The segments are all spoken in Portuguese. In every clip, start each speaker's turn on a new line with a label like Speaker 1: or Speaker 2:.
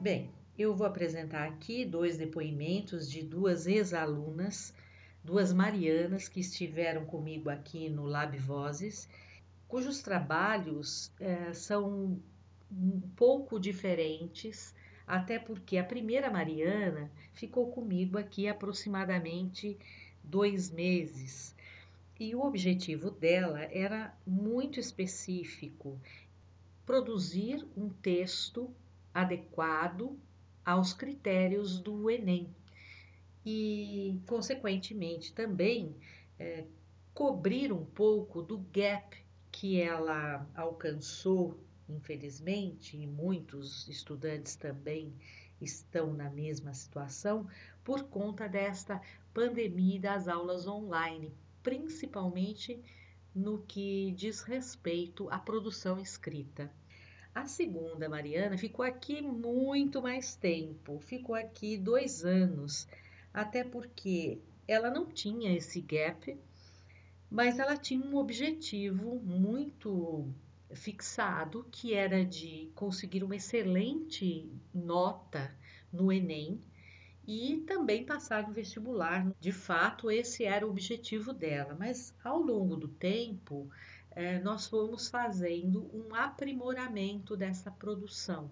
Speaker 1: Bem, eu vou apresentar aqui dois depoimentos de duas ex-alunas, duas Marianas que estiveram comigo aqui no Lab Vozes, cujos trabalhos é, são um pouco diferentes, até porque a primeira Mariana ficou comigo aqui aproximadamente dois meses. E o objetivo dela era muito específico: produzir um texto adequado aos critérios do Enem e, consequentemente, também é, cobrir um pouco do gap que ela alcançou, infelizmente, e muitos estudantes também estão na mesma situação por conta desta pandemia das aulas online, principalmente no que diz respeito à produção escrita. A segunda, Mariana, ficou aqui muito mais tempo, ficou aqui dois anos, até porque ela não tinha esse gap, mas ela tinha um objetivo muito fixado, que era de conseguir uma excelente nota no Enem e também passar no vestibular. De fato, esse era o objetivo dela, mas ao longo do tempo, é, nós fomos fazendo um aprimoramento dessa produção.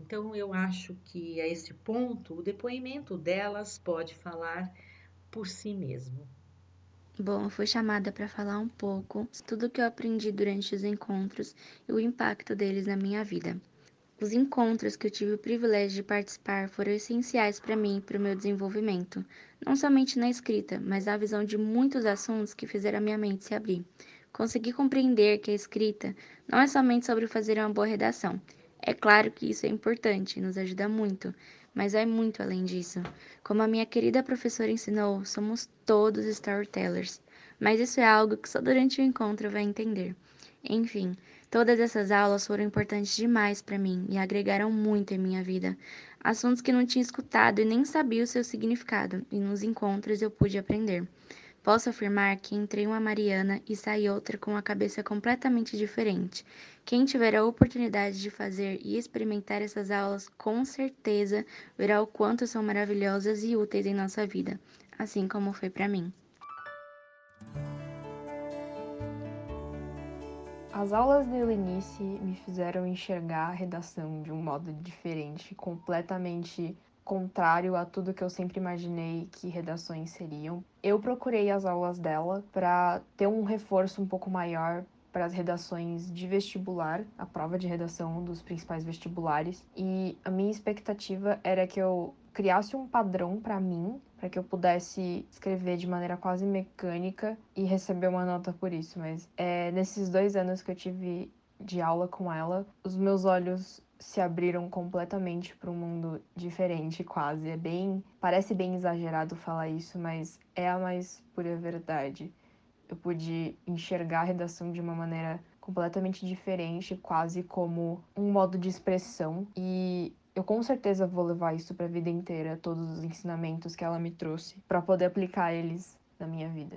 Speaker 1: Então, eu acho que a esse ponto, o depoimento delas pode falar por si mesmo.
Speaker 2: Bom, eu fui chamada para falar um pouco tudo o que eu aprendi durante os encontros e o impacto deles na minha vida. Os encontros que eu tive o privilégio de participar foram essenciais para mim e para o meu desenvolvimento, não somente na escrita, mas na visão de muitos assuntos que fizeram a minha mente se abrir. Consegui compreender que a escrita não é somente sobre fazer uma boa redação. É claro que isso é importante, nos ajuda muito, mas é muito além disso. Como a minha querida professora ensinou, somos todos storytellers, mas isso é algo que só durante o encontro vai entender. Enfim, todas essas aulas foram importantes demais para mim e agregaram muito em minha vida. Assuntos que não tinha escutado e nem sabia o seu significado, e nos encontros eu pude aprender. Posso afirmar que entrei uma Mariana e saí outra com a cabeça completamente diferente. Quem tiver a oportunidade de fazer e experimentar essas aulas, com certeza verá o quanto são maravilhosas e úteis em nossa vida, assim como foi para mim.
Speaker 3: As aulas de Helenice me fizeram enxergar a redação de um modo diferente, completamente contrário a tudo que eu sempre imaginei que redações seriam. Eu procurei as aulas dela para ter um reforço um pouco maior para as redações de vestibular, a prova de redação dos principais vestibulares, e a minha expectativa era que eu criasse um padrão para mim, para que eu pudesse escrever de maneira quase mecânica e receber uma nota por isso. Mas é, nesses dois anos que eu tive de aula com ela, os meus olhos se abriram completamente para um mundo diferente, quase. É bem, parece bem exagerado falar isso, mas é a mais pura verdade. Eu pude enxergar a redação de uma maneira completamente diferente, quase como um modo de expressão e eu com certeza vou levar isso para a vida inteira, todos os ensinamentos que ela me trouxe, para poder aplicar eles na minha vida.